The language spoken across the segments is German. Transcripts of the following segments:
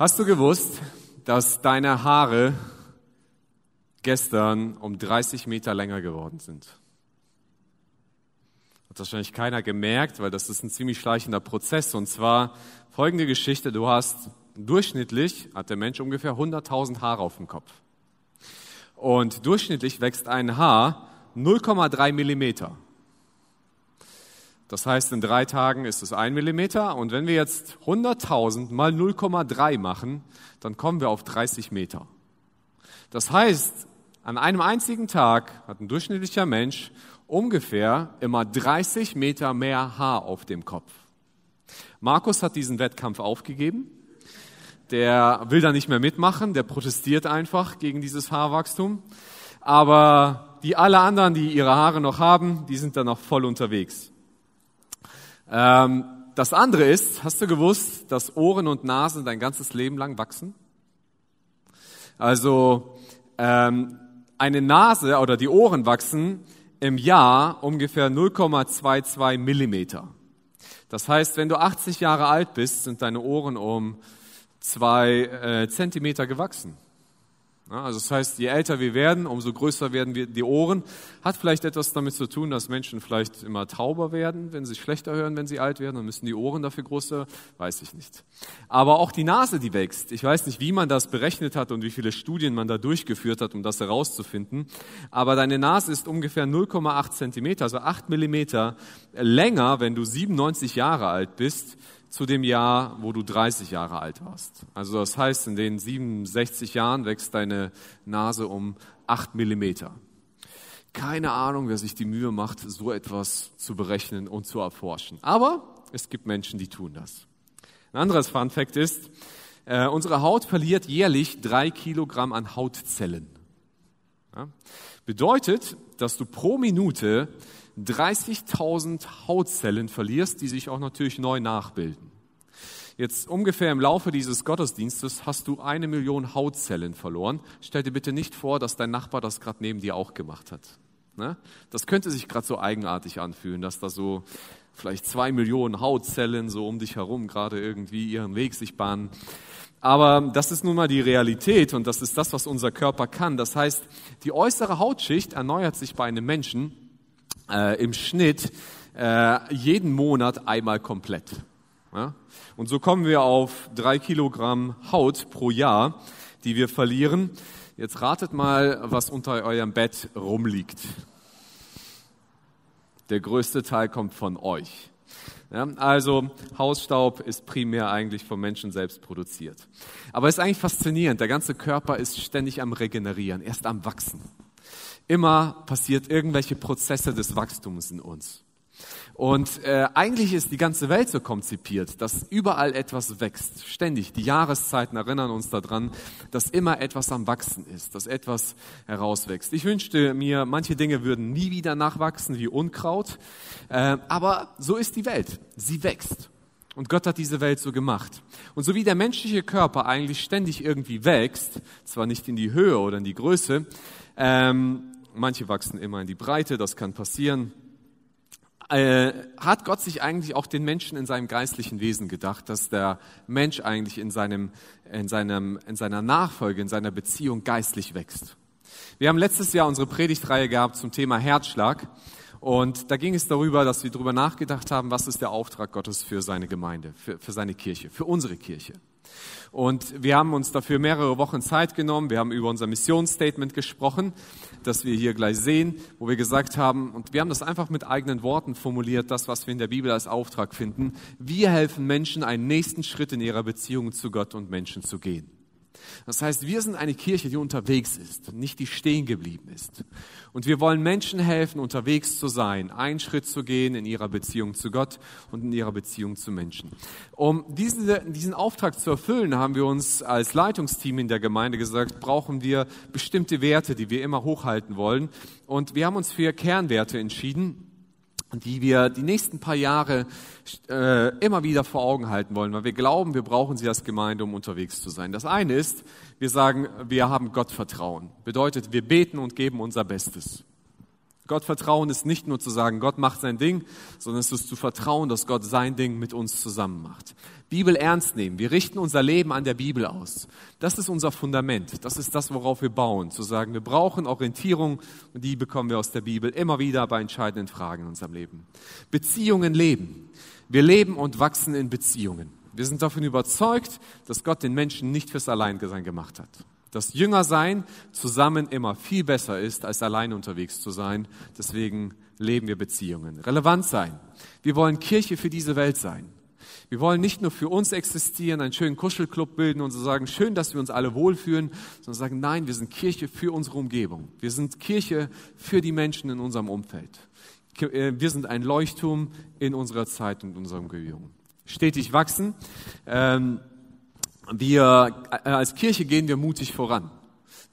Hast du gewusst, dass deine Haare gestern um 30 Meter länger geworden sind? Hat wahrscheinlich keiner gemerkt, weil das ist ein ziemlich schleichender Prozess. Und zwar folgende Geschichte. Du hast durchschnittlich, hat der Mensch ungefähr 100.000 Haare auf dem Kopf. Und durchschnittlich wächst ein Haar 0,3 Millimeter. Das heißt, in drei Tagen ist es ein Millimeter. Und wenn wir jetzt 100.000 mal 0,3 machen, dann kommen wir auf 30 Meter. Das heißt, an einem einzigen Tag hat ein durchschnittlicher Mensch ungefähr immer 30 Meter mehr Haar auf dem Kopf. Markus hat diesen Wettkampf aufgegeben. Der will da nicht mehr mitmachen, der protestiert einfach gegen dieses Haarwachstum. Aber die alle anderen, die ihre Haare noch haben, die sind da noch voll unterwegs. Ähm, das andere ist, hast du gewusst, dass Ohren und Nasen dein ganzes Leben lang wachsen? Also ähm, eine Nase oder die Ohren wachsen im Jahr ungefähr 0,22 Millimeter. Das heißt, wenn du 80 Jahre alt bist, sind deine Ohren um zwei äh, Zentimeter gewachsen. Also das heißt, je älter wir werden, umso größer werden wir die Ohren. Hat vielleicht etwas damit zu tun, dass Menschen vielleicht immer tauber werden, wenn sie schlechter hören, wenn sie alt werden, dann müssen die Ohren dafür größer, weiß ich nicht. Aber auch die Nase, die wächst. Ich weiß nicht, wie man das berechnet hat und wie viele Studien man da durchgeführt hat, um das herauszufinden. Aber deine Nase ist ungefähr 0,8 Zentimeter, also 8 Millimeter länger, wenn du 97 Jahre alt bist, zu dem Jahr, wo du 30 Jahre alt warst. Also das heißt, in den 67 Jahren wächst deine Nase um 8 Millimeter. Keine Ahnung, wer sich die Mühe macht, so etwas zu berechnen und zu erforschen. Aber es gibt Menschen, die tun das. Ein anderes Fun Fact ist, äh, unsere Haut verliert jährlich drei Kilogramm an Hautzellen. Ja? Bedeutet, dass du pro Minute 30.000 Hautzellen verlierst, die sich auch natürlich neu nachbilden. Jetzt ungefähr im Laufe dieses Gottesdienstes hast du eine Million Hautzellen verloren. Stell dir bitte nicht vor, dass dein Nachbar das gerade neben dir auch gemacht hat. Ne? Das könnte sich gerade so eigenartig anfühlen, dass da so vielleicht zwei Millionen Hautzellen so um dich herum gerade irgendwie ihren Weg sich bahnen. Aber das ist nun mal die Realität und das ist das, was unser Körper kann. Das heißt, die äußere Hautschicht erneuert sich bei einem Menschen äh, im Schnitt äh, jeden Monat einmal komplett. Ja? Und so kommen wir auf drei Kilogramm Haut pro Jahr, die wir verlieren. Jetzt ratet mal, was unter eurem Bett rumliegt. Der größte Teil kommt von euch. Ja, also Hausstaub ist primär eigentlich vom Menschen selbst produziert. Aber es ist eigentlich faszinierend. Der ganze Körper ist ständig am Regenerieren, erst am Wachsen. Immer passiert irgendwelche Prozesse des Wachstums in uns. Und äh, eigentlich ist die ganze Welt so konzipiert, dass überall etwas wächst. Ständig. Die Jahreszeiten erinnern uns daran, dass immer etwas am Wachsen ist, dass etwas herauswächst. Ich wünschte mir, manche Dinge würden nie wieder nachwachsen wie Unkraut. Äh, aber so ist die Welt. Sie wächst. Und Gott hat diese Welt so gemacht. Und so wie der menschliche Körper eigentlich ständig irgendwie wächst, zwar nicht in die Höhe oder in die Größe, ähm, manche wachsen immer in die Breite, das kann passieren. Äh, hat Gott sich eigentlich auch den Menschen in seinem geistlichen Wesen gedacht, dass der Mensch eigentlich in, seinem, in, seinem, in seiner Nachfolge, in seiner Beziehung geistlich wächst. Wir haben letztes Jahr unsere Predigtreihe gehabt zum Thema Herzschlag. Und da ging es darüber, dass wir darüber nachgedacht haben, was ist der Auftrag Gottes für seine Gemeinde, für, für seine Kirche, für unsere Kirche. Und wir haben uns dafür mehrere Wochen Zeit genommen. Wir haben über unser Missionsstatement gesprochen, das wir hier gleich sehen, wo wir gesagt haben, und wir haben das einfach mit eigenen Worten formuliert, das, was wir in der Bibel als Auftrag finden. Wir helfen Menschen, einen nächsten Schritt in ihrer Beziehung zu Gott und Menschen zu gehen. Das heißt, wir sind eine Kirche, die unterwegs ist, nicht die stehen geblieben ist. Und wir wollen Menschen helfen, unterwegs zu sein, einen Schritt zu gehen in ihrer Beziehung zu Gott und in ihrer Beziehung zu Menschen. Um diese, diesen Auftrag zu erfüllen, haben wir uns als Leitungsteam in der Gemeinde gesagt, brauchen wir bestimmte Werte, die wir immer hochhalten wollen. Und wir haben uns für Kernwerte entschieden, die wir die nächsten paar Jahre äh, immer wieder vor Augen halten wollen, weil wir glauben, wir brauchen sie als Gemeinde, um unterwegs zu sein. Das eine ist, wir sagen, wir haben Gott Vertrauen. Bedeutet, wir beten und geben unser Bestes. Gott vertrauen ist nicht nur zu sagen, Gott macht sein Ding, sondern es ist zu vertrauen, dass Gott sein Ding mit uns zusammen macht. Bibel ernst nehmen. Wir richten unser Leben an der Bibel aus. Das ist unser Fundament. Das ist das, worauf wir bauen. Zu sagen, wir brauchen Orientierung und die bekommen wir aus der Bibel immer wieder bei entscheidenden Fragen in unserem Leben. Beziehungen leben. Wir leben und wachsen in Beziehungen. Wir sind davon überzeugt, dass Gott den Menschen nicht fürs Alleinsein gemacht hat dass Jüngersein zusammen immer viel besser ist, als allein unterwegs zu sein. Deswegen leben wir Beziehungen. Relevant sein. Wir wollen Kirche für diese Welt sein. Wir wollen nicht nur für uns existieren, einen schönen Kuschelclub bilden und so sagen, schön, dass wir uns alle wohlfühlen, sondern sagen, nein, wir sind Kirche für unsere Umgebung. Wir sind Kirche für die Menschen in unserem Umfeld. Äh, wir sind ein Leuchtturm in unserer Zeit und unserer Umgebung. Stetig wachsen. Ähm, wir äh, als Kirche gehen wir mutig voran.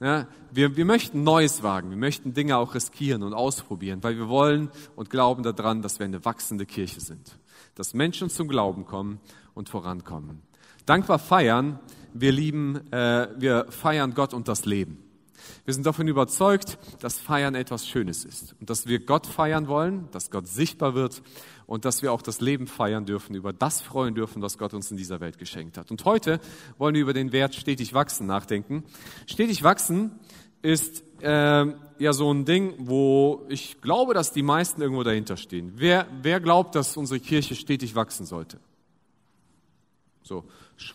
Ja, wir, wir möchten Neues wagen, wir möchten Dinge auch riskieren und ausprobieren, weil wir wollen und glauben daran, dass wir eine wachsende Kirche sind, dass Menschen zum Glauben kommen und vorankommen. Dankbar feiern, wir lieben, äh, wir feiern Gott und das Leben. Wir sind davon überzeugt, dass Feiern etwas Schönes ist und dass wir Gott feiern wollen, dass Gott sichtbar wird und dass wir auch das Leben feiern dürfen, über das freuen dürfen, was Gott uns in dieser Welt geschenkt hat. Und heute wollen wir über den Wert stetig wachsen nachdenken. Stetig wachsen ist äh, ja so ein Ding, wo ich glaube, dass die meisten irgendwo dahinter stehen. Wer, wer glaubt, dass unsere Kirche stetig wachsen sollte? So,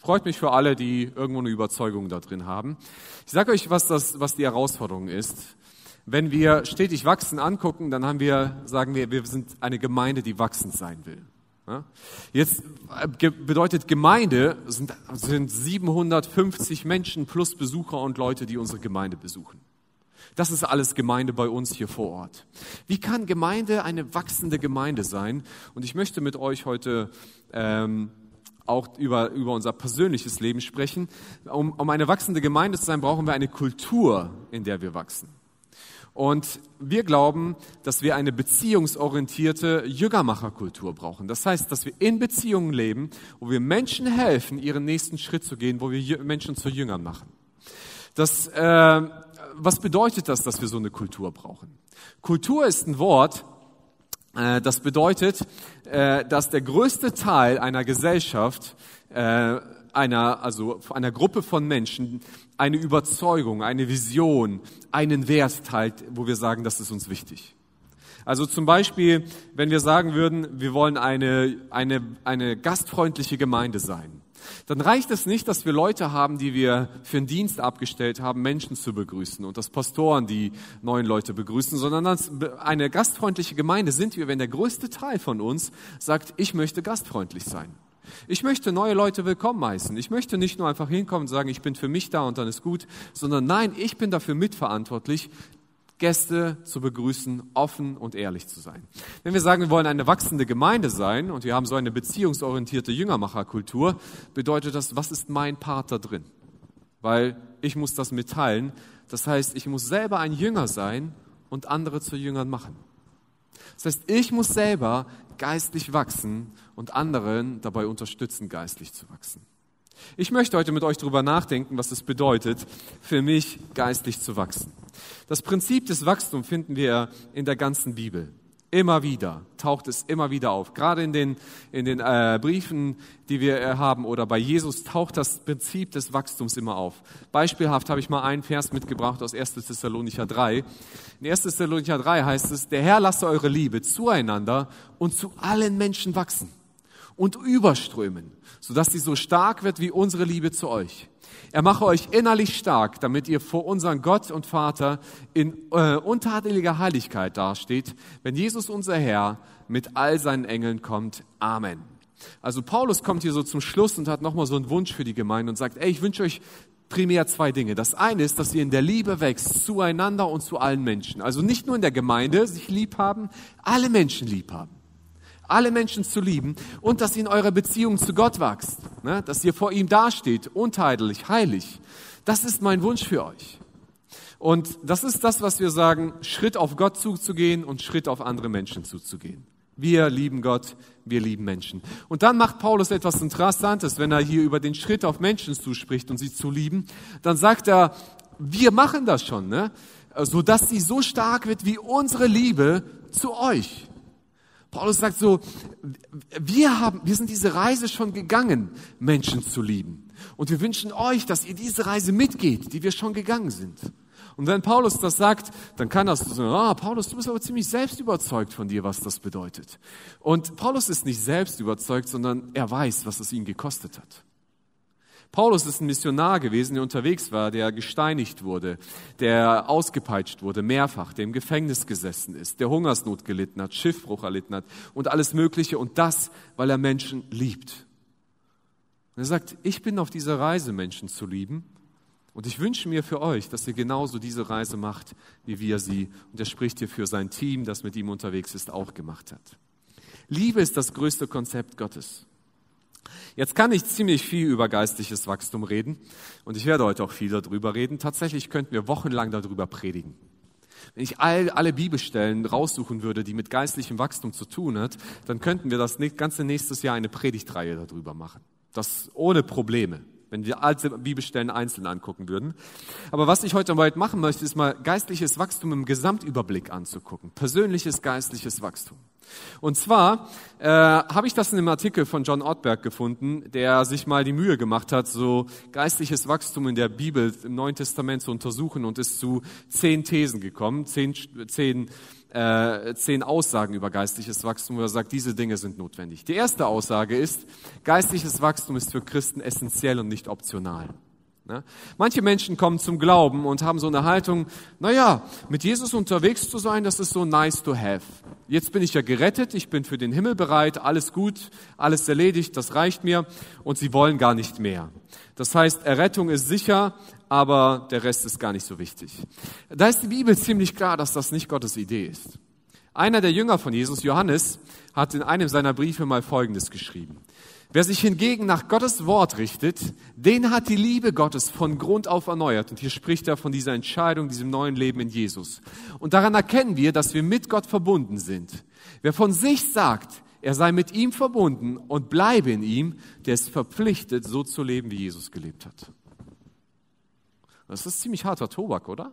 freut mich für alle, die irgendwo eine Überzeugung da drin haben. Ich sage euch, was, das, was die Herausforderung ist. Wenn wir stetig wachsen angucken, dann haben wir, sagen wir, wir sind eine Gemeinde, die wachsend sein will. Jetzt äh, bedeutet Gemeinde sind, sind 750 Menschen plus Besucher und Leute, die unsere Gemeinde besuchen. Das ist alles Gemeinde bei uns hier vor Ort. Wie kann Gemeinde eine wachsende Gemeinde sein? Und ich möchte mit euch heute ähm, auch über, über unser persönliches Leben sprechen. Um, um eine wachsende Gemeinde zu sein, brauchen wir eine Kultur, in der wir wachsen. Und wir glauben, dass wir eine beziehungsorientierte Jüngermacherkultur brauchen. Das heißt, dass wir in Beziehungen leben, wo wir Menschen helfen, ihren nächsten Schritt zu gehen, wo wir Menschen zu Jüngern machen. Das, äh, was bedeutet das, dass wir so eine Kultur brauchen? Kultur ist ein Wort, äh, das bedeutet, äh, dass der größte Teil einer Gesellschaft äh, einer, also einer Gruppe von Menschen eine Überzeugung, eine Vision, einen Wert teilt, wo wir sagen, das ist uns wichtig. Also zum Beispiel, wenn wir sagen würden, wir wollen eine, eine, eine gastfreundliche Gemeinde sein, dann reicht es nicht, dass wir Leute haben, die wir für einen Dienst abgestellt haben, Menschen zu begrüßen und dass Pastoren die neuen Leute begrüßen, sondern dass eine gastfreundliche Gemeinde sind wir, wenn der größte Teil von uns sagt, ich möchte gastfreundlich sein. Ich möchte neue Leute willkommen heißen. Ich möchte nicht nur einfach hinkommen und sagen, ich bin für mich da und dann ist gut, sondern nein, ich bin dafür mitverantwortlich, Gäste zu begrüßen, offen und ehrlich zu sein. Wenn wir sagen, wir wollen eine wachsende Gemeinde sein und wir haben so eine beziehungsorientierte Jüngermacherkultur, bedeutet das, was ist mein Part da drin? Weil ich muss das mitteilen. Das heißt, ich muss selber ein Jünger sein und andere zu Jüngern machen. Das heißt, ich muss selber geistlich wachsen und anderen dabei unterstützen, geistlich zu wachsen. Ich möchte heute mit euch darüber nachdenken, was es bedeutet, für mich geistlich zu wachsen. Das Prinzip des Wachstums finden wir in der ganzen Bibel. Immer wieder taucht es immer wieder auf. Gerade in den, in den äh, Briefen, die wir äh, haben oder bei Jesus taucht das Prinzip des Wachstums immer auf. Beispielhaft habe ich mal einen Vers mitgebracht aus 1. Thessalonicher 3. In 1. Thessalonicher 3 heißt es, der Herr lasse eure Liebe zueinander und zu allen Menschen wachsen und überströmen, sodass sie so stark wird wie unsere Liebe zu euch. Er mache euch innerlich stark, damit ihr vor unseren Gott und Vater in äh, untadeliger Heiligkeit dasteht, wenn Jesus unser Herr mit all seinen Engeln kommt. Amen. Also Paulus kommt hier so zum Schluss und hat nochmal so einen Wunsch für die Gemeinde und sagt, ey, ich wünsche euch primär zwei Dinge. Das eine ist, dass ihr in der Liebe wächst, zueinander und zu allen Menschen. Also nicht nur in der Gemeinde sich lieb haben, alle Menschen lieb haben alle Menschen zu lieben und dass ihr in eurer Beziehung zu Gott wächst, ne? dass ihr vor ihm dasteht, untadelig, heilig. Das ist mein Wunsch für euch. Und das ist das, was wir sagen, Schritt auf Gott zuzugehen und Schritt auf andere Menschen zuzugehen. Wir lieben Gott, wir lieben Menschen. Und dann macht Paulus etwas Interessantes, wenn er hier über den Schritt auf Menschen zuspricht und sie zu lieben. Dann sagt er, wir machen das schon. Ne? sodass sie so stark wird wie unsere Liebe zu euch. Paulus sagt so, wir haben, wir sind diese Reise schon gegangen, Menschen zu lieben. Und wir wünschen euch, dass ihr diese Reise mitgeht, die wir schon gegangen sind. Und wenn Paulus das sagt, dann kann das so, ah, Paulus, du bist aber ziemlich selbst überzeugt von dir, was das bedeutet. Und Paulus ist nicht selbst überzeugt, sondern er weiß, was es ihn gekostet hat. Paulus ist ein Missionar gewesen, der unterwegs war, der gesteinigt wurde, der ausgepeitscht wurde, mehrfach, der im Gefängnis gesessen ist, der Hungersnot gelitten hat, Schiffbruch erlitten hat und alles Mögliche und das, weil er Menschen liebt. Und er sagt, ich bin auf dieser Reise, Menschen zu lieben und ich wünsche mir für euch, dass ihr genauso diese Reise macht, wie wir sie, und er spricht hier für sein Team, das mit ihm unterwegs ist, auch gemacht hat. Liebe ist das größte Konzept Gottes. Jetzt kann ich ziemlich viel über geistliches Wachstum reden und ich werde heute auch viel darüber reden. Tatsächlich könnten wir wochenlang darüber predigen. Wenn ich all, alle Bibelstellen raussuchen würde, die mit geistlichem Wachstum zu tun hat, dann könnten wir das ganze nächstes Jahr eine Predigtreihe darüber machen. Das ohne Probleme wenn wir alte Bibelstellen einzeln angucken würden. Aber was ich heute mal machen möchte, ist mal geistliches Wachstum im Gesamtüberblick anzugucken. Persönliches geistliches Wachstum. Und zwar äh, habe ich das in einem Artikel von John Ortberg gefunden, der sich mal die Mühe gemacht hat, so geistliches Wachstum in der Bibel im Neuen Testament zu untersuchen und ist zu zehn Thesen gekommen, zehn, zehn äh, zehn Aussagen über geistliches Wachstum, wo er sagt, diese Dinge sind notwendig. Die erste Aussage ist, geistliches Wachstum ist für Christen essentiell und nicht optional. Ne? Manche Menschen kommen zum Glauben und haben so eine Haltung, naja, mit Jesus unterwegs zu sein, das ist so nice to have. Jetzt bin ich ja gerettet, ich bin für den Himmel bereit, alles gut, alles erledigt, das reicht mir und sie wollen gar nicht mehr. Das heißt, Errettung ist sicher, aber der Rest ist gar nicht so wichtig. Da ist die Bibel ziemlich klar, dass das nicht Gottes Idee ist. Einer der Jünger von Jesus, Johannes, hat in einem seiner Briefe mal Folgendes geschrieben. Wer sich hingegen nach Gottes Wort richtet, den hat die Liebe Gottes von Grund auf erneuert. Und hier spricht er von dieser Entscheidung, diesem neuen Leben in Jesus. Und daran erkennen wir, dass wir mit Gott verbunden sind. Wer von sich sagt, er sei mit ihm verbunden und bleibe in ihm, der ist verpflichtet, so zu leben, wie Jesus gelebt hat. Das ist ziemlich harter Tobak, oder?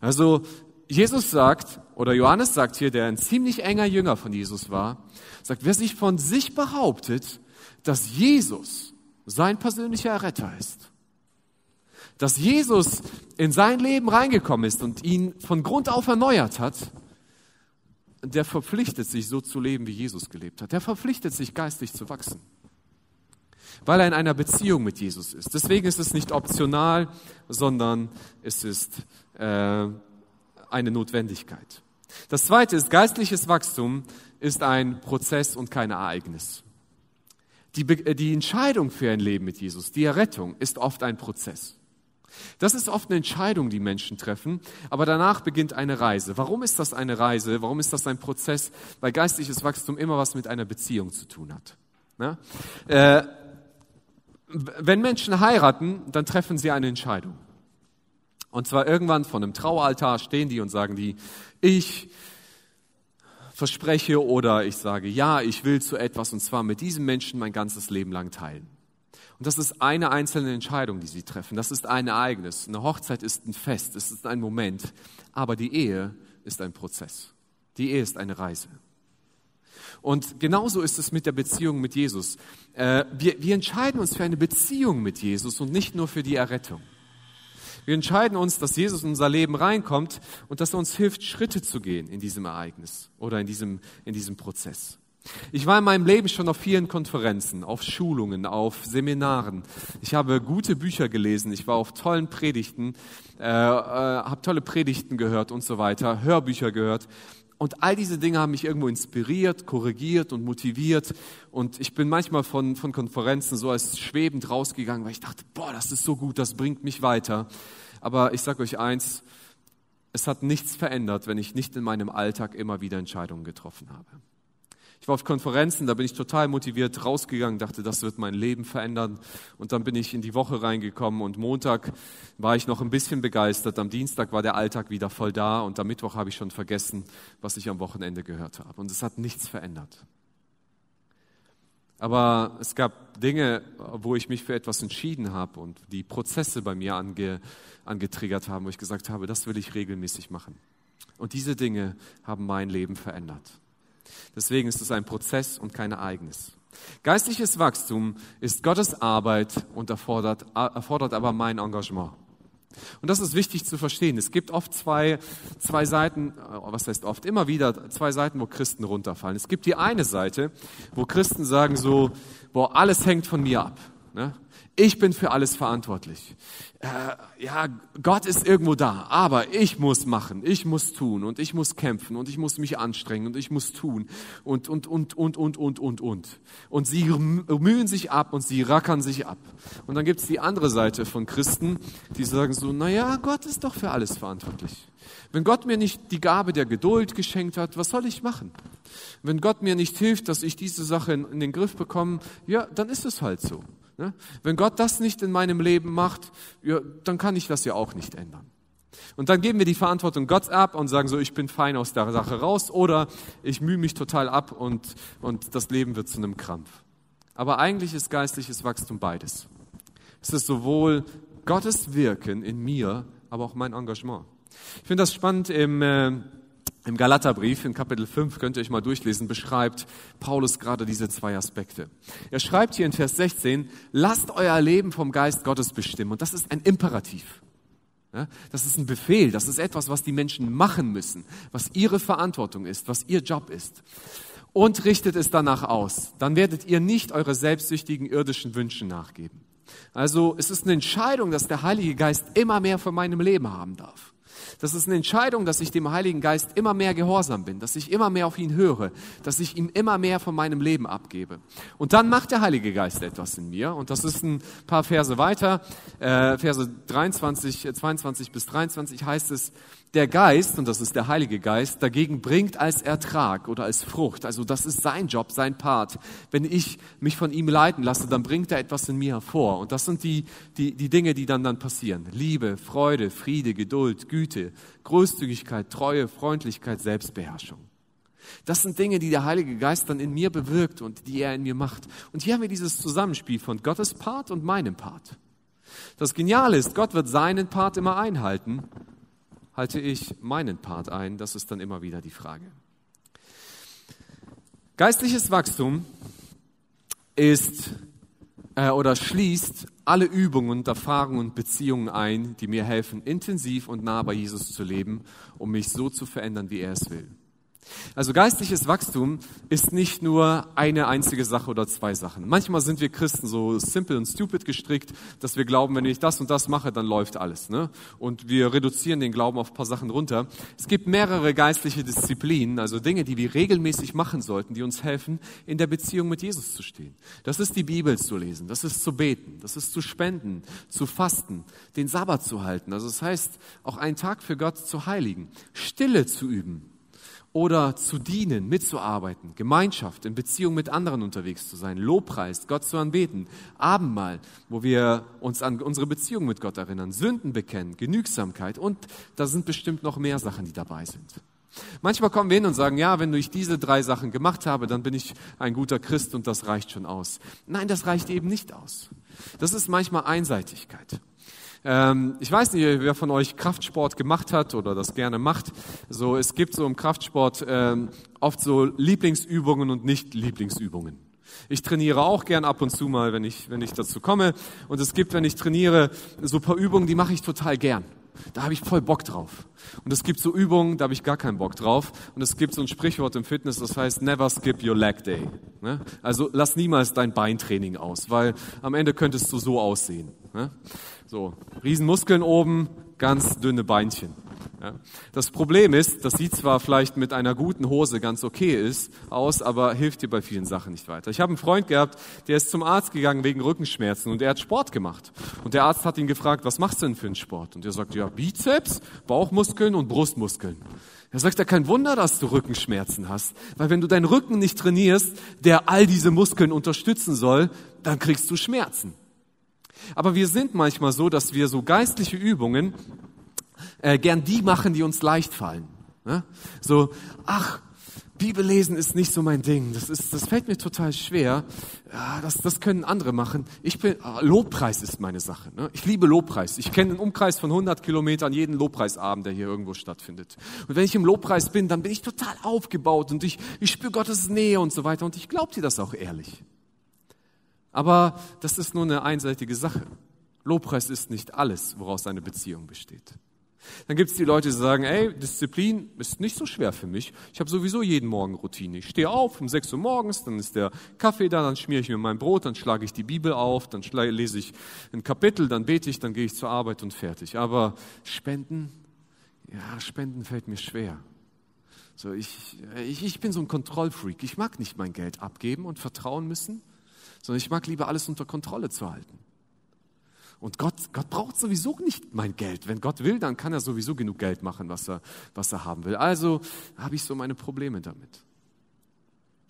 Also Jesus sagt, oder Johannes sagt hier, der ein ziemlich enger Jünger von Jesus war, sagt, wer sich von sich behauptet, dass Jesus sein persönlicher Erretter ist, dass Jesus in sein Leben reingekommen ist und ihn von Grund auf erneuert hat, der verpflichtet sich so zu leben, wie Jesus gelebt hat. Der verpflichtet sich geistig zu wachsen, weil er in einer Beziehung mit Jesus ist. Deswegen ist es nicht optional, sondern es ist äh, eine Notwendigkeit. Das zweite ist, geistliches Wachstum ist ein Prozess und kein Ereignis. Die, äh, die Entscheidung für ein Leben mit Jesus, die Errettung, ist oft ein Prozess. Das ist oft eine Entscheidung, die Menschen treffen, aber danach beginnt eine Reise. Warum ist das eine Reise? Warum ist das ein Prozess? Weil geistliches Wachstum immer was mit einer Beziehung zu tun hat. Ja? Äh, wenn Menschen heiraten, dann treffen sie eine Entscheidung. Und zwar irgendwann von einem Traualtar stehen die und sagen die, ich verspreche oder ich sage, ja, ich will zu etwas und zwar mit diesem Menschen mein ganzes Leben lang teilen. Und das ist eine einzelne Entscheidung, die sie treffen. Das ist ein Ereignis. Eine Hochzeit ist ein Fest, es ist ein Moment. Aber die Ehe ist ein Prozess. Die Ehe ist eine Reise. Und genauso ist es mit der Beziehung mit Jesus. Äh, wir, wir entscheiden uns für eine Beziehung mit Jesus und nicht nur für die Errettung. Wir entscheiden uns, dass Jesus in unser Leben reinkommt und dass er uns hilft, Schritte zu gehen in diesem Ereignis oder in diesem, in diesem Prozess. Ich war in meinem Leben schon auf vielen Konferenzen, auf Schulungen, auf Seminaren. Ich habe gute Bücher gelesen, ich war auf tollen Predigten, äh, äh, habe tolle Predigten gehört und so weiter, Hörbücher gehört. Und all diese Dinge haben mich irgendwo inspiriert, korrigiert und motiviert. Und ich bin manchmal von, von Konferenzen so als schwebend rausgegangen, weil ich dachte, boah, das ist so gut, das bringt mich weiter. Aber ich sage euch eins, es hat nichts verändert, wenn ich nicht in meinem Alltag immer wieder Entscheidungen getroffen habe. Ich war auf Konferenzen, da bin ich total motiviert rausgegangen, dachte, das wird mein Leben verändern. Und dann bin ich in die Woche reingekommen und Montag war ich noch ein bisschen begeistert. Am Dienstag war der Alltag wieder voll da und am Mittwoch habe ich schon vergessen, was ich am Wochenende gehört habe. Und es hat nichts verändert. Aber es gab Dinge, wo ich mich für etwas entschieden habe und die Prozesse bei mir ange, angetriggert haben, wo ich gesagt habe, das will ich regelmäßig machen. Und diese Dinge haben mein Leben verändert. Deswegen ist es ein Prozess und kein Ereignis. Geistliches Wachstum ist Gottes Arbeit und erfordert, erfordert aber mein Engagement. Und das ist wichtig zu verstehen. Es gibt oft zwei, zwei Seiten, äh, was heißt oft, immer wieder zwei Seiten, wo Christen runterfallen. Es gibt die eine Seite, wo Christen sagen so, boah, alles hängt von mir ab. Ne? Ich bin für alles verantwortlich. Äh, ja, Gott ist irgendwo da, aber ich muss machen, ich muss tun und ich muss kämpfen und ich muss mich anstrengen und ich muss tun und, und, und, und, und, und, und, und. Und sie mühen sich ab und sie rackern sich ab. Und dann gibt's die andere Seite von Christen, die sagen so, na ja, Gott ist doch für alles verantwortlich. Wenn Gott mir nicht die Gabe der Geduld geschenkt hat, was soll ich machen? Wenn Gott mir nicht hilft, dass ich diese Sache in, in den Griff bekomme, ja, dann ist es halt so. Ne? Wenn Gott das nicht in meinem Leben macht, dann kann ich das ja auch nicht ändern. Und dann geben wir die Verantwortung Gott ab und sagen so, ich bin fein aus der Sache raus oder ich mühe mich total ab und, und das Leben wird zu einem Krampf. Aber eigentlich ist geistliches Wachstum beides. Es ist sowohl Gottes Wirken in mir, aber auch mein Engagement. Ich finde das spannend im äh, im Galaterbrief in Kapitel 5 könnt ihr euch mal durchlesen, beschreibt Paulus gerade diese zwei Aspekte. Er schreibt hier in Vers 16, lasst euer Leben vom Geist Gottes bestimmen. Und das ist ein Imperativ. das ist ein Befehl, das ist etwas, was die Menschen machen müssen, was ihre Verantwortung ist, was ihr Job ist. Und richtet es danach aus. Dann werdet ihr nicht eure selbstsüchtigen irdischen Wünsche nachgeben. Also es ist eine Entscheidung, dass der Heilige Geist immer mehr von meinem Leben haben darf. Das ist eine Entscheidung, dass ich dem Heiligen Geist immer mehr gehorsam bin, dass ich immer mehr auf ihn höre, dass ich ihm immer mehr von meinem Leben abgebe. Und dann macht der Heilige Geist etwas in mir. Und das ist ein paar Verse weiter, äh, Verse 23, 22 bis 23 heißt es, der Geist, und das ist der Heilige Geist, dagegen bringt als Ertrag oder als Frucht, also das ist sein Job, sein Part. Wenn ich mich von ihm leiten lasse, dann bringt er etwas in mir hervor. Und das sind die, die, die Dinge, die dann dann passieren. Liebe, Freude, Friede, Geduld, Güte, Großzügigkeit, Treue, Freundlichkeit, Selbstbeherrschung. Das sind Dinge, die der Heilige Geist dann in mir bewirkt und die er in mir macht. Und hier haben wir dieses Zusammenspiel von Gottes Part und meinem Part. Das Geniale ist, Gott wird seinen Part immer einhalten halte ich meinen Part ein? Das ist dann immer wieder die Frage. Geistliches Wachstum ist äh, oder schließt alle Übungen, Erfahrungen und Beziehungen ein, die mir helfen, intensiv und nah bei Jesus zu leben, um mich so zu verändern, wie er es will. Also geistliches Wachstum ist nicht nur eine einzige Sache oder zwei Sachen. Manchmal sind wir Christen so simple und stupid gestrickt, dass wir glauben, wenn ich das und das mache, dann läuft alles. Ne? Und wir reduzieren den Glauben auf ein paar Sachen runter. Es gibt mehrere geistliche Disziplinen, also Dinge, die wir regelmäßig machen sollten, die uns helfen, in der Beziehung mit Jesus zu stehen. Das ist die Bibel zu lesen, das ist zu beten, das ist zu spenden, zu fasten, den Sabbat zu halten. Also das heißt, auch einen Tag für Gott zu heiligen, Stille zu üben oder zu dienen, mitzuarbeiten, Gemeinschaft, in Beziehung mit anderen unterwegs zu sein, Lobpreis, Gott zu anbeten, Abendmahl, wo wir uns an unsere Beziehung mit Gott erinnern, Sünden bekennen, Genügsamkeit und da sind bestimmt noch mehr Sachen, die dabei sind. Manchmal kommen wir hin und sagen, ja, wenn ich diese drei Sachen gemacht habe, dann bin ich ein guter Christ und das reicht schon aus. Nein, das reicht eben nicht aus. Das ist manchmal Einseitigkeit. Ähm, ich weiß nicht, wer von euch Kraftsport gemacht hat oder das gerne macht. So, es gibt so im Kraftsport ähm, oft so Lieblingsübungen und Nicht-Lieblingsübungen. Ich trainiere auch gern ab und zu mal, wenn ich, wenn ich dazu komme. Und es gibt, wenn ich trainiere, so paar Übungen, die mache ich total gern. Da habe ich voll Bock drauf. Und es gibt so Übungen, da habe ich gar keinen Bock drauf. Und es gibt so ein Sprichwort im Fitness, das heißt, never skip your leg day. Ne? Also lass niemals dein Beintraining aus, weil am Ende könntest du so aussehen. Ne? So, Riesenmuskeln oben, ganz dünne Beinchen. Ja. Das Problem ist, das sieht zwar vielleicht mit einer guten Hose ganz okay ist, aus, aber hilft dir bei vielen Sachen nicht weiter. Ich habe einen Freund gehabt, der ist zum Arzt gegangen wegen Rückenschmerzen und er hat Sport gemacht. Und der Arzt hat ihn gefragt, was machst du denn für einen Sport? Und er sagt, ja, Bizeps, Bauchmuskeln und Brustmuskeln. Er sagt, ja, kein Wunder, dass du Rückenschmerzen hast, weil wenn du deinen Rücken nicht trainierst, der all diese Muskeln unterstützen soll, dann kriegst du Schmerzen. Aber wir sind manchmal so, dass wir so geistliche Übungen äh, gern die machen, die uns leicht fallen. Ne? So, ach, Bibellesen ist nicht so mein Ding. Das, ist, das fällt mir total schwer. Ja, das, das können andere machen. Ich bin, ah, Lobpreis ist meine Sache. Ne? Ich liebe Lobpreis. Ich kenne einen Umkreis von 100 Kilometern jeden Lobpreisabend, der hier irgendwo stattfindet. Und wenn ich im Lobpreis bin, dann bin ich total aufgebaut und ich, ich spüre Gottes Nähe und so weiter. Und ich glaube dir das auch ehrlich. Aber das ist nur eine einseitige Sache. Lobpreis ist nicht alles, woraus eine Beziehung besteht. Dann gibt es die Leute, die sagen, ey, Disziplin ist nicht so schwer für mich. Ich habe sowieso jeden Morgen Routine. Ich stehe auf um 6 Uhr morgens, dann ist der Kaffee da, dann schmiere ich mir mein Brot, dann schlage ich die Bibel auf, dann lese ich ein Kapitel, dann bete ich, dann gehe ich zur Arbeit und fertig. Aber Spenden, ja, Spenden fällt mir schwer. So, ich, ich, ich bin so ein Kontrollfreak. Ich mag nicht mein Geld abgeben und vertrauen müssen, sondern ich mag lieber alles unter Kontrolle zu halten. Und Gott, Gott braucht sowieso nicht mein Geld. Wenn Gott will, dann kann er sowieso genug Geld machen, was er, was er haben will. Also habe ich so meine Probleme damit.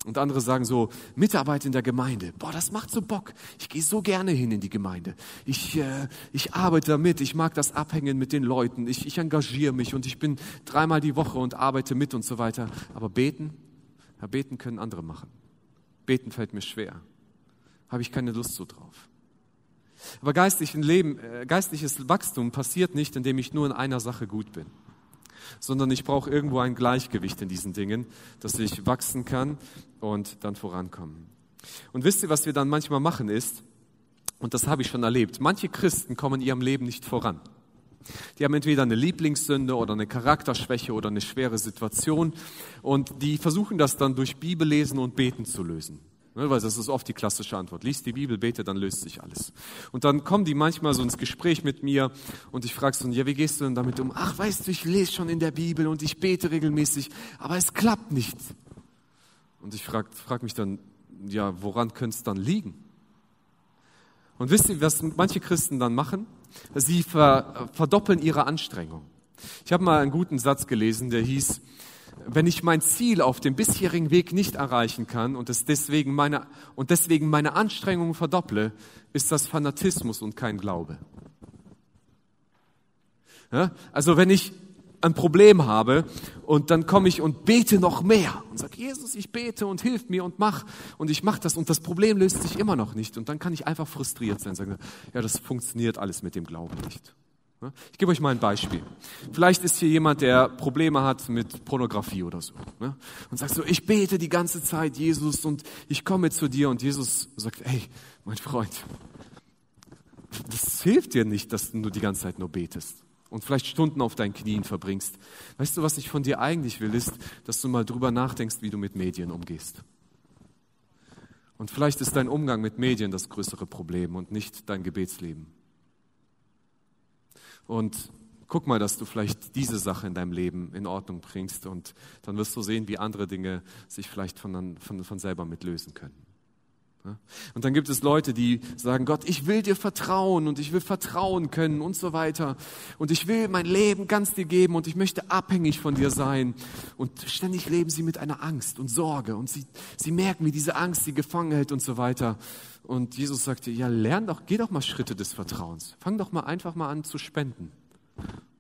Und andere sagen so, Mitarbeit in der Gemeinde, boah, das macht so Bock. Ich gehe so gerne hin in die Gemeinde. Ich, äh, ich arbeite damit, ich mag das Abhängen mit den Leuten, ich, ich engagiere mich und ich bin dreimal die Woche und arbeite mit und so weiter. Aber beten, ja, beten können andere machen. Beten fällt mir schwer. Habe ich keine Lust so drauf. Aber geistlichen Leben, äh, geistliches Wachstum passiert nicht, indem ich nur in einer Sache gut bin, sondern ich brauche irgendwo ein Gleichgewicht in diesen Dingen, dass ich wachsen kann und dann vorankommen. Und wisst ihr, was wir dann manchmal machen ist, und das habe ich schon erlebt, manche Christen kommen in ihrem Leben nicht voran. Die haben entweder eine Lieblingssünde oder eine Charakterschwäche oder eine schwere Situation und die versuchen das dann durch Bibellesen und Beten zu lösen. Ne, weil das ist oft die klassische Antwort. Lies die Bibel, bete, dann löst sich alles. Und dann kommen die manchmal so ins Gespräch mit mir und ich frage so, ja, wie gehst du denn damit um? Ach, weißt du, ich lese schon in der Bibel und ich bete regelmäßig, aber es klappt nicht. Und ich frage frag mich dann, ja, woran könnte es dann liegen? Und wisst ihr, was manche Christen dann machen? Sie ver, verdoppeln ihre Anstrengung. Ich habe mal einen guten Satz gelesen, der hieß, wenn ich mein Ziel auf dem bisherigen Weg nicht erreichen kann und, es deswegen meine, und deswegen meine Anstrengungen verdopple, ist das Fanatismus und kein Glaube. Ja? Also wenn ich ein Problem habe und dann komme ich und bete noch mehr und sage, Jesus, ich bete und hilf mir und mach und ich mache das und das Problem löst sich immer noch nicht und dann kann ich einfach frustriert sein und sagen, ja, das funktioniert alles mit dem Glauben nicht. Ne? Ich gebe euch mal ein Beispiel. Vielleicht ist hier jemand, der Probleme hat mit Pornografie oder so. Ne? Und sagt so, ich bete die ganze Zeit, Jesus, und ich komme zu dir. Und Jesus sagt, ey, mein Freund, das hilft dir nicht, dass du die ganze Zeit nur betest und vielleicht Stunden auf deinen Knien verbringst. Weißt du, was ich von dir eigentlich will, ist, dass du mal drüber nachdenkst, wie du mit Medien umgehst. Und vielleicht ist dein Umgang mit Medien das größere Problem und nicht dein Gebetsleben. Und guck mal, dass du vielleicht diese Sache in deinem Leben in Ordnung bringst und dann wirst du sehen, wie andere Dinge sich vielleicht von, von, von selber mitlösen können. Und dann gibt es Leute, die sagen, Gott, ich will dir vertrauen und ich will vertrauen können und so weiter. Und ich will mein Leben ganz dir geben und ich möchte abhängig von dir sein. Und ständig leben sie mit einer Angst und Sorge und sie, sie merken, wie diese Angst sie gefangen hält und so weiter. Und Jesus sagte, ja, lern doch, geh doch mal Schritte des Vertrauens. Fang doch mal einfach mal an zu spenden.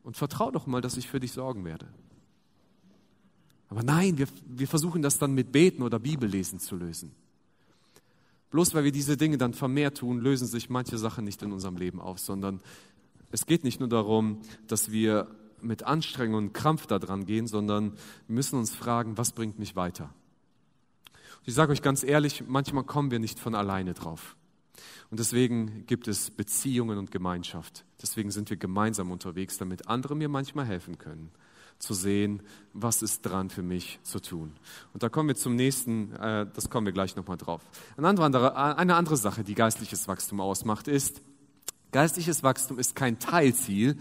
Und vertrau doch mal, dass ich für dich sorgen werde. Aber nein, wir, wir versuchen das dann mit Beten oder Bibellesen zu lösen. Bloß weil wir diese Dinge dann vermehrt tun, lösen sich manche Sachen nicht in unserem Leben auf, sondern es geht nicht nur darum, dass wir mit Anstrengung und Krampf da dran gehen, sondern wir müssen uns fragen, was bringt mich weiter? Ich sage euch ganz ehrlich, manchmal kommen wir nicht von alleine drauf. Und deswegen gibt es Beziehungen und Gemeinschaft. Deswegen sind wir gemeinsam unterwegs, damit andere mir manchmal helfen können zu sehen, was ist dran für mich zu tun. Und da kommen wir zum nächsten, äh, das kommen wir gleich nochmal drauf. Eine andere, eine andere Sache, die geistliches Wachstum ausmacht, ist, geistliches Wachstum ist kein Teilziel.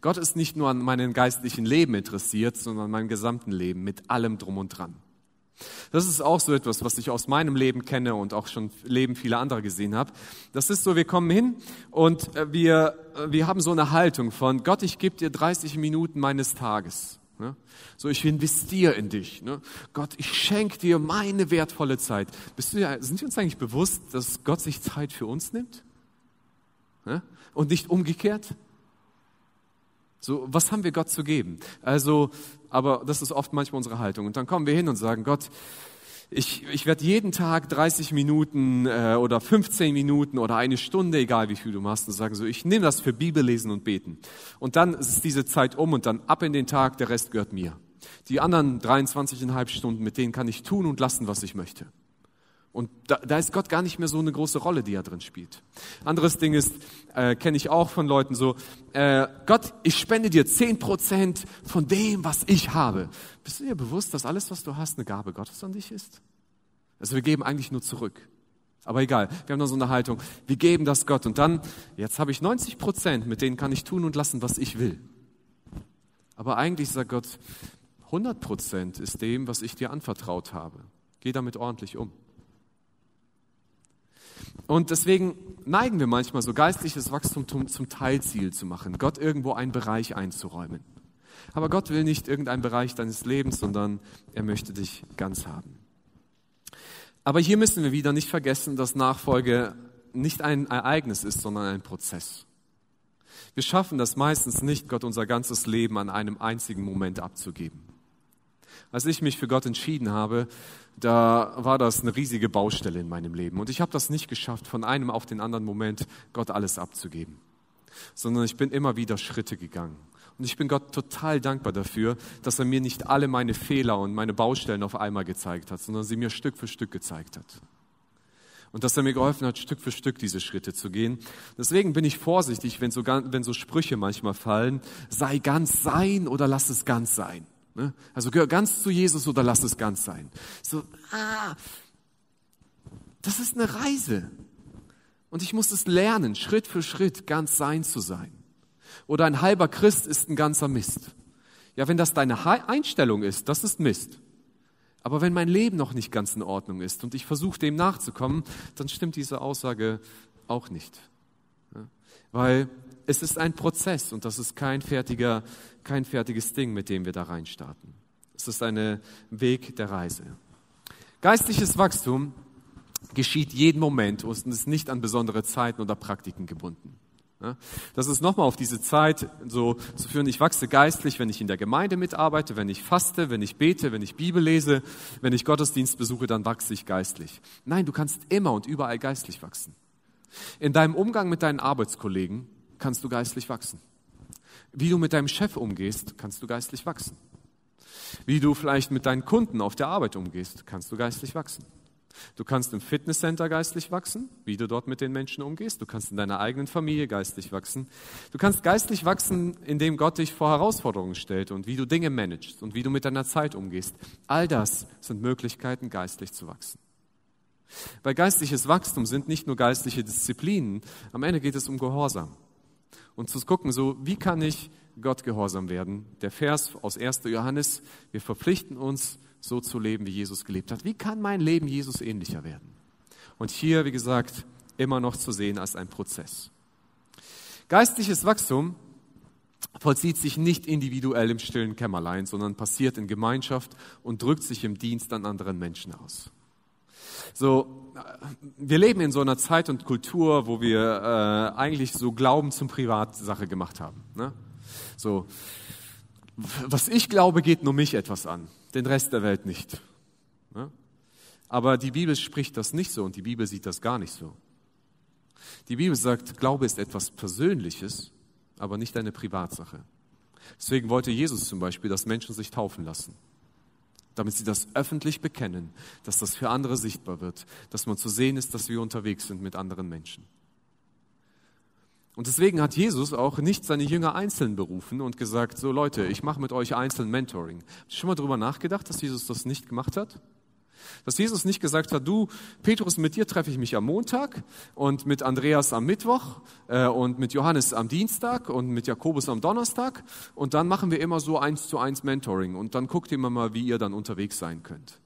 Gott ist nicht nur an meinem geistlichen Leben interessiert, sondern an meinem gesamten Leben mit allem drum und dran. Das ist auch so etwas, was ich aus meinem Leben kenne und auch schon Leben vieler anderer gesehen habe. Das ist so, wir kommen hin und äh, wir, äh, wir haben so eine Haltung von, Gott, ich gebe dir 30 Minuten meines Tages. Ne? So, ich investiere in dich. Ne? Gott, ich schenke dir meine wertvolle Zeit. Bist du, sind wir uns eigentlich bewusst, dass Gott sich Zeit für uns nimmt? Ne? Und nicht umgekehrt? So, was haben wir Gott zu geben? Also, aber das ist oft manchmal unsere Haltung. Und dann kommen wir hin und sagen, Gott, ich, ich werde jeden Tag 30 Minuten äh, oder 15 Minuten oder eine Stunde, egal wie viel du machst, und sagen so, ich nehme das für Bibellesen und Beten. Und dann ist diese Zeit um und dann ab in den Tag, der Rest gehört mir. Die anderen 23,5 Stunden, mit denen kann ich tun und lassen, was ich möchte. Und da, da ist Gott gar nicht mehr so eine große Rolle, die er drin spielt. Anderes Ding ist, äh, kenne ich auch von Leuten so, äh, Gott, ich spende dir zehn Prozent von dem, was ich habe. Bist du dir bewusst, dass alles, was du hast, eine Gabe Gottes an dich ist? Also wir geben eigentlich nur zurück. Aber egal, wir haben dann so eine Haltung, wir geben das Gott und dann, jetzt habe ich 90 Prozent, mit denen kann ich tun und lassen, was ich will. Aber eigentlich sagt Gott, 100 Prozent ist dem, was ich dir anvertraut habe. Geh damit ordentlich um. Und deswegen neigen wir manchmal so geistliches Wachstum zum Teilziel zu machen, Gott irgendwo einen Bereich einzuräumen. Aber Gott will nicht irgendeinen Bereich deines Lebens, sondern er möchte dich ganz haben. Aber hier müssen wir wieder nicht vergessen, dass Nachfolge nicht ein Ereignis ist, sondern ein Prozess. Wir schaffen das meistens nicht, Gott unser ganzes Leben an einem einzigen Moment abzugeben. Als ich mich für Gott entschieden habe, da war das eine riesige Baustelle in meinem Leben. Und ich habe das nicht geschafft, von einem auf den anderen Moment Gott alles abzugeben, sondern ich bin immer wieder Schritte gegangen. Und ich bin Gott total dankbar dafür, dass er mir nicht alle meine Fehler und meine Baustellen auf einmal gezeigt hat, sondern sie mir Stück für Stück gezeigt hat. Und dass er mir geholfen hat, Stück für Stück diese Schritte zu gehen. Deswegen bin ich vorsichtig, wenn so, wenn so Sprüche manchmal fallen, sei ganz sein oder lass es ganz sein. Ne? Also gehör ganz zu Jesus oder lass es ganz sein. So, ah, das ist eine Reise. Und ich muss es lernen, Schritt für Schritt ganz sein zu sein. Oder ein halber Christ ist ein ganzer Mist. Ja, wenn das deine Einstellung ist, das ist Mist. Aber wenn mein Leben noch nicht ganz in Ordnung ist und ich versuche dem nachzukommen, dann stimmt diese Aussage auch nicht. Weil es ist ein Prozess und das ist kein, fertiger, kein fertiges Ding, mit dem wir da reinstarten. Es ist ein Weg der Reise. Geistliches Wachstum geschieht jeden Moment und ist nicht an besondere Zeiten oder Praktiken gebunden. Das ist nochmal auf diese Zeit so zu führen. Ich wachse geistlich, wenn ich in der Gemeinde mitarbeite, wenn ich faste, wenn ich bete, wenn ich Bibel lese, wenn ich Gottesdienst besuche, dann wachse ich geistlich. Nein, du kannst immer und überall geistlich wachsen. In deinem Umgang mit deinen Arbeitskollegen kannst du geistlich wachsen. Wie du mit deinem Chef umgehst, kannst du geistlich wachsen. Wie du vielleicht mit deinen Kunden auf der Arbeit umgehst, kannst du geistlich wachsen. Du kannst im Fitnesscenter geistlich wachsen, wie du dort mit den Menschen umgehst. Du kannst in deiner eigenen Familie geistlich wachsen. Du kannst geistlich wachsen, indem Gott dich vor Herausforderungen stellt und wie du Dinge managst und wie du mit deiner Zeit umgehst. All das sind Möglichkeiten, geistlich zu wachsen. Weil geistliches Wachstum sind nicht nur geistliche Disziplinen. Am Ende geht es um Gehorsam und zu gucken, so wie kann ich Gott gehorsam werden? Der Vers aus 1. Johannes, wir verpflichten uns, so zu leben, wie Jesus gelebt hat. Wie kann mein Leben Jesus ähnlicher werden? Und hier, wie gesagt, immer noch zu sehen als ein Prozess. Geistliches Wachstum vollzieht sich nicht individuell im stillen Kämmerlein, sondern passiert in Gemeinschaft und drückt sich im Dienst an anderen Menschen aus. So, wir leben in so einer Zeit und Kultur, wo wir äh, eigentlich so Glauben zum Privatsache gemacht haben. Ne? So, was ich glaube, geht nur mich etwas an, den Rest der Welt nicht. Ne? Aber die Bibel spricht das nicht so und die Bibel sieht das gar nicht so. Die Bibel sagt, Glaube ist etwas Persönliches, aber nicht eine Privatsache. Deswegen wollte Jesus zum Beispiel, dass Menschen sich taufen lassen damit sie das öffentlich bekennen, dass das für andere sichtbar wird, dass man zu sehen ist, dass wir unterwegs sind mit anderen Menschen. Und deswegen hat Jesus auch nicht seine Jünger einzeln berufen und gesagt, so Leute, ich mache mit euch einzeln Mentoring. Habt ihr schon mal darüber nachgedacht, dass Jesus das nicht gemacht hat? Dass Jesus nicht gesagt hat, du, Petrus, mit dir treffe ich mich am Montag und mit Andreas am Mittwoch äh, und mit Johannes am Dienstag und mit Jakobus am Donnerstag. Und dann machen wir immer so eins zu eins Mentoring. Und dann guckt ihr mal, wie ihr dann unterwegs sein könnt.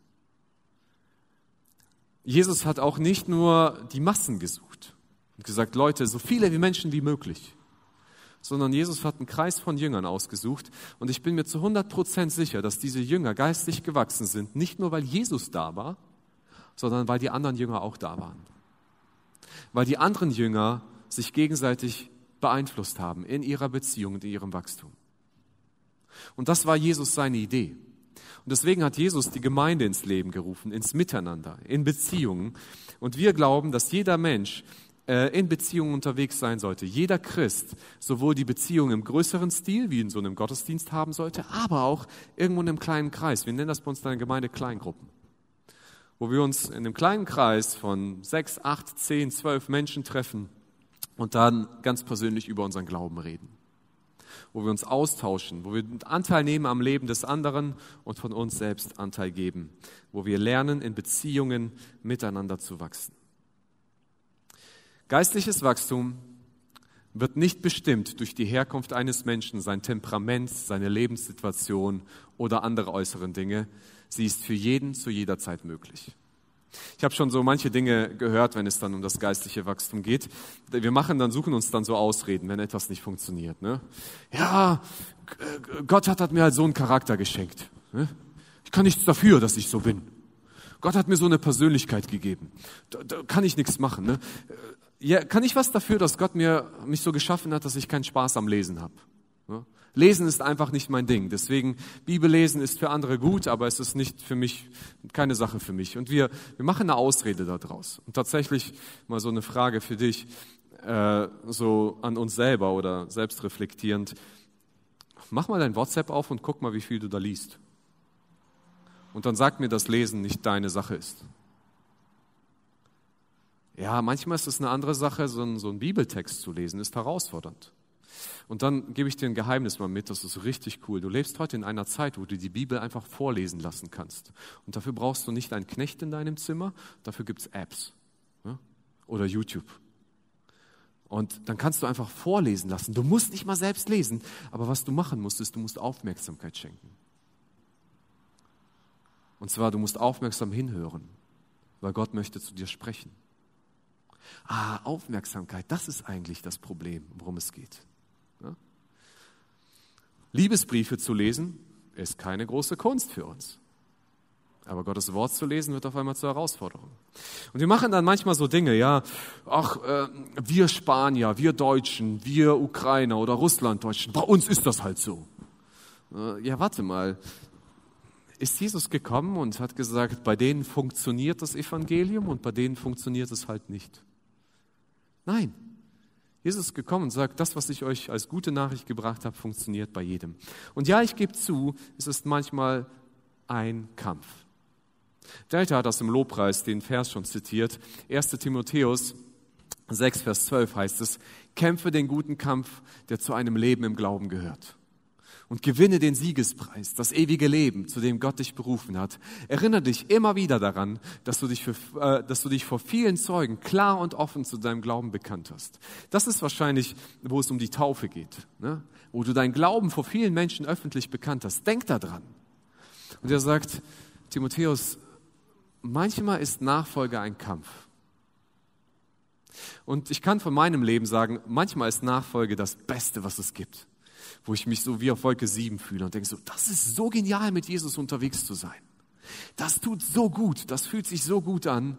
Jesus hat auch nicht nur die Massen gesucht und gesagt, Leute, so viele wie Menschen wie möglich sondern Jesus hat einen Kreis von Jüngern ausgesucht. Und ich bin mir zu 100 Prozent sicher, dass diese Jünger geistlich gewachsen sind, nicht nur weil Jesus da war, sondern weil die anderen Jünger auch da waren. Weil die anderen Jünger sich gegenseitig beeinflusst haben in ihrer Beziehung und in ihrem Wachstum. Und das war Jesus seine Idee. Und deswegen hat Jesus die Gemeinde ins Leben gerufen, ins Miteinander, in Beziehungen. Und wir glauben, dass jeder Mensch in Beziehungen unterwegs sein sollte. Jeder Christ sowohl die Beziehung im größeren Stil, wie in so einem Gottesdienst haben sollte, aber auch irgendwo in einem kleinen Kreis. Wir nennen das bei uns der Gemeinde Kleingruppen. Wo wir uns in einem kleinen Kreis von sechs, acht, zehn, zwölf Menschen treffen und dann ganz persönlich über unseren Glauben reden wo wir uns austauschen, wo wir Anteil nehmen am Leben des anderen und von uns selbst Anteil geben, wo wir lernen, in Beziehungen miteinander zu wachsen. Geistliches Wachstum wird nicht bestimmt durch die Herkunft eines Menschen, sein Temperament, seine Lebenssituation oder andere äußeren Dinge. Sie ist für jeden zu jeder Zeit möglich. Ich habe schon so manche Dinge gehört, wenn es dann um das geistliche Wachstum geht. Wir machen dann, suchen uns dann so Ausreden, wenn etwas nicht funktioniert. Ne? Ja, Gott hat, hat mir halt so einen Charakter geschenkt. Ne? Ich kann nichts dafür, dass ich so bin. Gott hat mir so eine Persönlichkeit gegeben. Da, da kann ich nichts machen. Ne? Ja, kann ich was dafür, dass Gott mir mich so geschaffen hat, dass ich keinen Spaß am Lesen habe? Lesen ist einfach nicht mein Ding. Deswegen, Bibellesen ist für andere gut, aber es ist nicht für mich, keine Sache für mich. Und wir, wir machen eine Ausrede daraus. Und tatsächlich mal so eine Frage für dich, äh, so an uns selber oder selbstreflektierend. Mach mal dein WhatsApp auf und guck mal, wie viel du da liest. Und dann sag mir, dass Lesen nicht deine Sache ist. Ja, manchmal ist es eine andere Sache, so ein, so ein Bibeltext zu lesen, ist herausfordernd. Und dann gebe ich dir ein Geheimnis mal mit, das ist richtig cool. Du lebst heute in einer Zeit, wo du die Bibel einfach vorlesen lassen kannst. Und dafür brauchst du nicht einen Knecht in deinem Zimmer, dafür gibt es Apps ja? oder YouTube. Und dann kannst du einfach vorlesen lassen. Du musst nicht mal selbst lesen, aber was du machen musst, ist, du musst Aufmerksamkeit schenken. Und zwar, du musst aufmerksam hinhören, weil Gott möchte zu dir sprechen. Ah, Aufmerksamkeit, das ist eigentlich das Problem, worum es geht. Ja? Liebesbriefe zu lesen ist keine große Kunst für uns. Aber Gottes Wort zu lesen wird auf einmal zur Herausforderung. Und wir machen dann manchmal so Dinge, ja, ach, äh, wir Spanier, wir Deutschen, wir Ukrainer oder Russlanddeutschen, bei uns ist das halt so. Äh, ja, warte mal. Ist Jesus gekommen und hat gesagt, bei denen funktioniert das Evangelium und bei denen funktioniert es halt nicht? Nein. Jesus ist gekommen und sagt, das, was ich euch als gute Nachricht gebracht habe, funktioniert bei jedem. Und ja, ich gebe zu, es ist manchmal ein Kampf. Delta hat das im Lobpreis den Vers schon zitiert. 1. Timotheus 6, Vers 12 heißt es, kämpfe den guten Kampf, der zu einem Leben im Glauben gehört und gewinne den Siegespreis, das ewige Leben, zu dem Gott dich berufen hat. Erinnere dich immer wieder daran, dass du dich, für, äh, dass du dich vor vielen Zeugen klar und offen zu deinem Glauben bekannt hast. Das ist wahrscheinlich, wo es um die Taufe geht, ne? wo du deinen Glauben vor vielen Menschen öffentlich bekannt hast. Denk daran. Und er sagt, Timotheus, manchmal ist Nachfolge ein Kampf. Und ich kann von meinem Leben sagen, manchmal ist Nachfolge das Beste, was es gibt wo ich mich so wie auf Wolke 7 fühle und denke so, das ist so genial, mit Jesus unterwegs zu sein. Das tut so gut, das fühlt sich so gut an.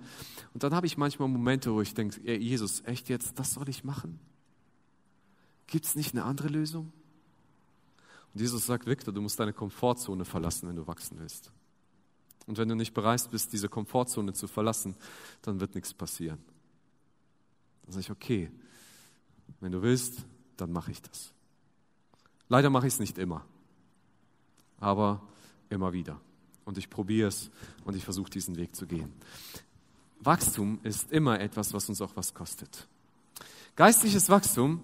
Und dann habe ich manchmal Momente, wo ich denke, Jesus, echt jetzt, das soll ich machen? Gibt es nicht eine andere Lösung? Und Jesus sagt, Victor, du musst deine Komfortzone verlassen, wenn du wachsen willst. Und wenn du nicht bereit bist, diese Komfortzone zu verlassen, dann wird nichts passieren. Dann sage ich, okay, wenn du willst, dann mache ich das. Leider mache ich es nicht immer, aber immer wieder. Und ich probiere es und ich versuche diesen Weg zu gehen. Wachstum ist immer etwas, was uns auch was kostet. Geistliches Wachstum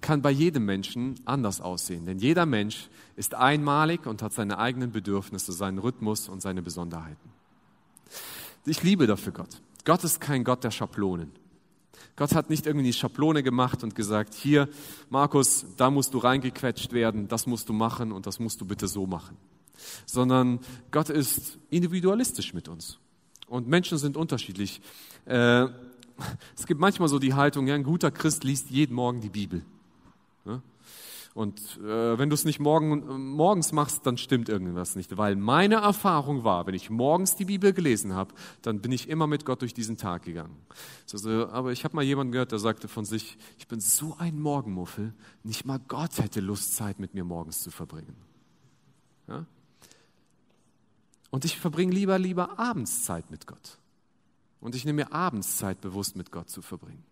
kann bei jedem Menschen anders aussehen, denn jeder Mensch ist einmalig und hat seine eigenen Bedürfnisse, seinen Rhythmus und seine Besonderheiten. Ich liebe dafür Gott. Gott ist kein Gott der Schablonen. Gott hat nicht irgendwie die Schablone gemacht und gesagt, hier, Markus, da musst du reingequetscht werden, das musst du machen und das musst du bitte so machen. Sondern Gott ist individualistisch mit uns. Und Menschen sind unterschiedlich. Äh, es gibt manchmal so die Haltung, ja, ein guter Christ liest jeden Morgen die Bibel. Und äh, wenn du es nicht morgen, morgens machst, dann stimmt irgendwas nicht. Weil meine Erfahrung war, wenn ich morgens die Bibel gelesen habe, dann bin ich immer mit Gott durch diesen Tag gegangen. Also, aber ich habe mal jemanden gehört, der sagte von sich, ich bin so ein Morgenmuffel, nicht mal Gott hätte Lust, Zeit mit mir morgens zu verbringen. Ja? Und ich verbringe lieber, lieber Abendszeit mit Gott. Und ich nehme mir Abendszeit bewusst mit Gott zu verbringen.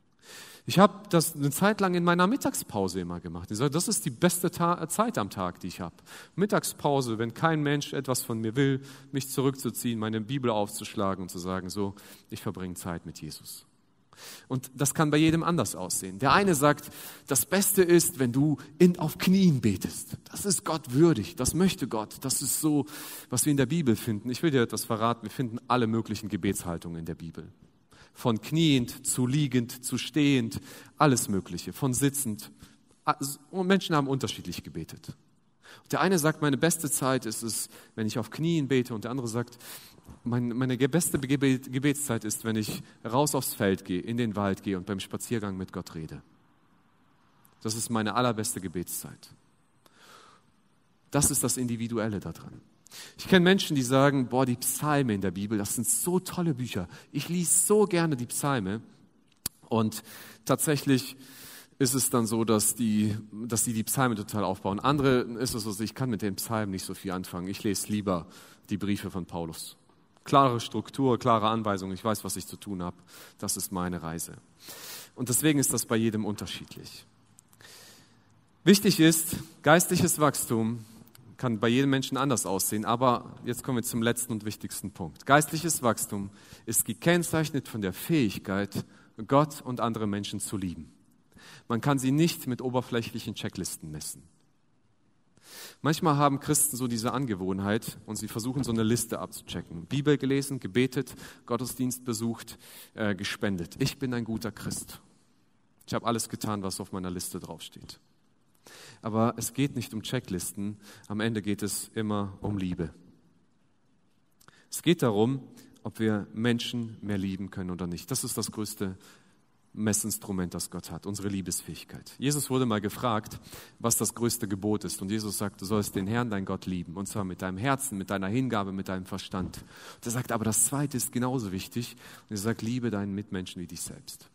Ich habe das eine Zeit lang in meiner Mittagspause immer gemacht. Ich sage, das ist die beste Ta Zeit am Tag, die ich habe. Mittagspause, wenn kein Mensch etwas von mir will, mich zurückzuziehen, meine Bibel aufzuschlagen und zu sagen, so, ich verbringe Zeit mit Jesus. Und das kann bei jedem anders aussehen. Der eine sagt, das Beste ist, wenn du in, auf Knien betest. Das ist Gott würdig, das möchte Gott. Das ist so, was wir in der Bibel finden. Ich will dir etwas verraten, wir finden alle möglichen Gebetshaltungen in der Bibel. Von kniend zu liegend zu stehend, alles Mögliche, von sitzend. Und Menschen haben unterschiedlich gebetet. Der eine sagt, meine beste Zeit ist es, wenn ich auf Knien bete, und der andere sagt, meine beste Gebetszeit ist, wenn ich raus aufs Feld gehe, in den Wald gehe und beim Spaziergang mit Gott rede. Das ist meine allerbeste Gebetszeit. Das ist das Individuelle daran. Ich kenne Menschen, die sagen, boah, die Psalme in der Bibel, das sind so tolle Bücher. Ich lese so gerne die Psalme. Und tatsächlich ist es dann so, dass die, dass die die Psalme total aufbauen. Andere ist es so, ich kann mit den Psalmen nicht so viel anfangen. Ich lese lieber die Briefe von Paulus. Klare Struktur, klare Anweisung, ich weiß, was ich zu tun habe. Das ist meine Reise. Und deswegen ist das bei jedem unterschiedlich. Wichtig ist, geistliches Wachstum kann bei jedem Menschen anders aussehen, aber jetzt kommen wir zum letzten und wichtigsten Punkt. Geistliches Wachstum ist gekennzeichnet von der Fähigkeit, Gott und andere Menschen zu lieben. Man kann sie nicht mit oberflächlichen Checklisten messen. Manchmal haben Christen so diese Angewohnheit und sie versuchen so eine Liste abzuchecken. Bibel gelesen, gebetet, Gottesdienst besucht, äh, gespendet. Ich bin ein guter Christ. Ich habe alles getan, was auf meiner Liste draufsteht. Aber es geht nicht um Checklisten, am Ende geht es immer um Liebe. Es geht darum, ob wir Menschen mehr lieben können oder nicht. Das ist das größte Messinstrument, das Gott hat, unsere Liebesfähigkeit. Jesus wurde mal gefragt, was das größte Gebot ist. Und Jesus sagt, du sollst den Herrn, dein Gott, lieben. Und zwar mit deinem Herzen, mit deiner Hingabe, mit deinem Verstand. Und er sagt, aber das zweite ist genauso wichtig. Und er sagt, liebe deinen Mitmenschen wie dich selbst.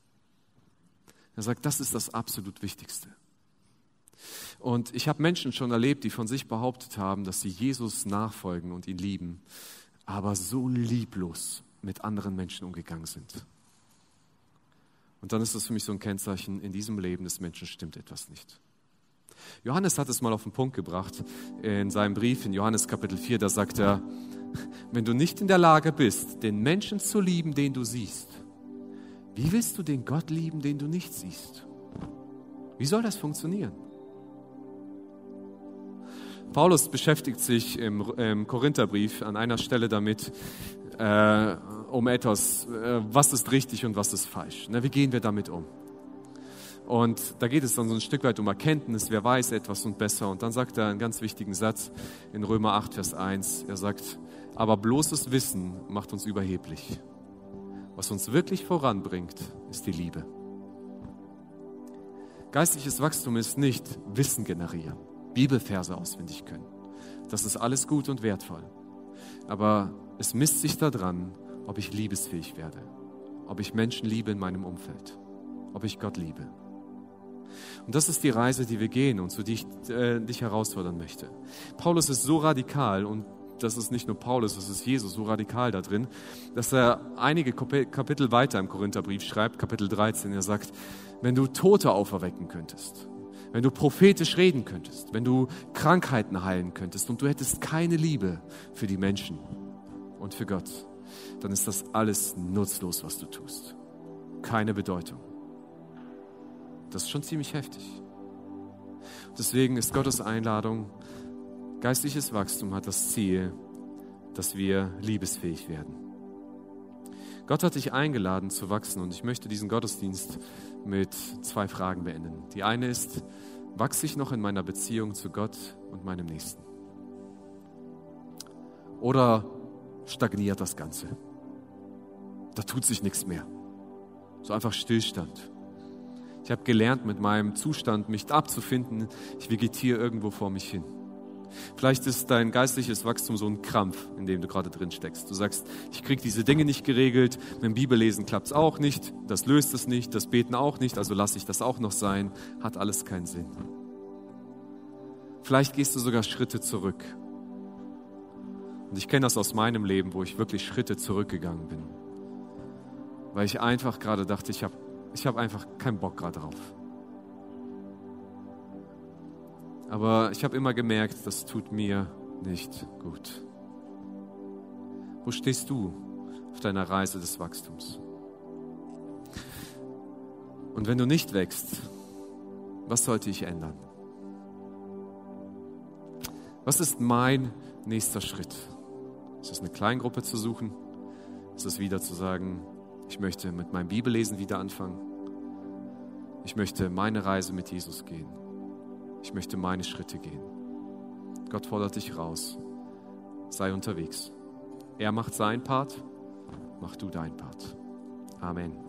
Er sagt, das ist das absolut Wichtigste. Und ich habe Menschen schon erlebt, die von sich behauptet haben, dass sie Jesus nachfolgen und ihn lieben, aber so lieblos mit anderen Menschen umgegangen sind. Und dann ist das für mich so ein Kennzeichen, in diesem Leben des Menschen stimmt etwas nicht. Johannes hat es mal auf den Punkt gebracht in seinem Brief in Johannes Kapitel 4, da sagt er, wenn du nicht in der Lage bist, den Menschen zu lieben, den du siehst, wie willst du den Gott lieben, den du nicht siehst? Wie soll das funktionieren? Paulus beschäftigt sich im, im Korintherbrief an einer Stelle damit, äh, um etwas, äh, was ist richtig und was ist falsch. Ne, wie gehen wir damit um? Und da geht es dann so ein Stück weit um Erkenntnis, wer weiß etwas und besser. Und dann sagt er einen ganz wichtigen Satz in Römer 8, Vers 1. Er sagt, aber bloßes Wissen macht uns überheblich. Was uns wirklich voranbringt, ist die Liebe. Geistliches Wachstum ist nicht Wissen generieren, Bibelverse auswendig können. Das ist alles gut und wertvoll. Aber es misst sich daran, ob ich liebesfähig werde, ob ich Menschen liebe in meinem Umfeld, ob ich Gott liebe. Und das ist die Reise, die wir gehen und zu die ich äh, dich herausfordern möchte. Paulus ist so radikal und das ist nicht nur Paulus, das ist Jesus so radikal da drin, dass er einige Kapitel weiter im Korintherbrief schreibt, Kapitel 13. Er sagt, wenn du Tote auferwecken könntest, wenn du prophetisch reden könntest, wenn du Krankheiten heilen könntest und du hättest keine Liebe für die Menschen, und für Gott, dann ist das alles nutzlos, was du tust. Keine Bedeutung. Das ist schon ziemlich heftig. Deswegen ist Gottes Einladung, geistliches Wachstum hat das Ziel, dass wir liebesfähig werden. Gott hat dich eingeladen zu wachsen und ich möchte diesen Gottesdienst mit zwei Fragen beenden. Die eine ist, wachse ich noch in meiner Beziehung zu Gott und meinem Nächsten? Oder stagniert das Ganze. Da tut sich nichts mehr. So einfach Stillstand. Ich habe gelernt, mit meinem Zustand mich abzufinden. Ich vegetiere irgendwo vor mich hin. Vielleicht ist dein geistliches Wachstum so ein Krampf, in dem du gerade drin steckst. Du sagst, ich kriege diese Dinge nicht geregelt, mit dem Bibellesen klappt es auch nicht, das löst es nicht, das Beten auch nicht, also lasse ich das auch noch sein, hat alles keinen Sinn. Vielleicht gehst du sogar Schritte zurück Und ich kenne das aus meinem Leben, wo ich wirklich Schritte zurückgegangen bin. Weil ich einfach gerade dachte, ich habe ich hab einfach keinen Bock gerade drauf. Aber ich habe immer gemerkt, das tut mir nicht gut. Wo stehst du auf deiner Reise des Wachstums? Und wenn du nicht wächst, was sollte ich ändern? Was ist mein nächster Schritt? Ist es eine Kleingruppe zu suchen? Ist es wieder zu sagen, ich möchte mit meinem Bibellesen wieder anfangen? Ich möchte meine Reise mit Jesus gehen. Ich möchte meine Schritte gehen. Gott fordert dich raus. Sei unterwegs. Er macht seinen Part, mach du deinen Part. Amen.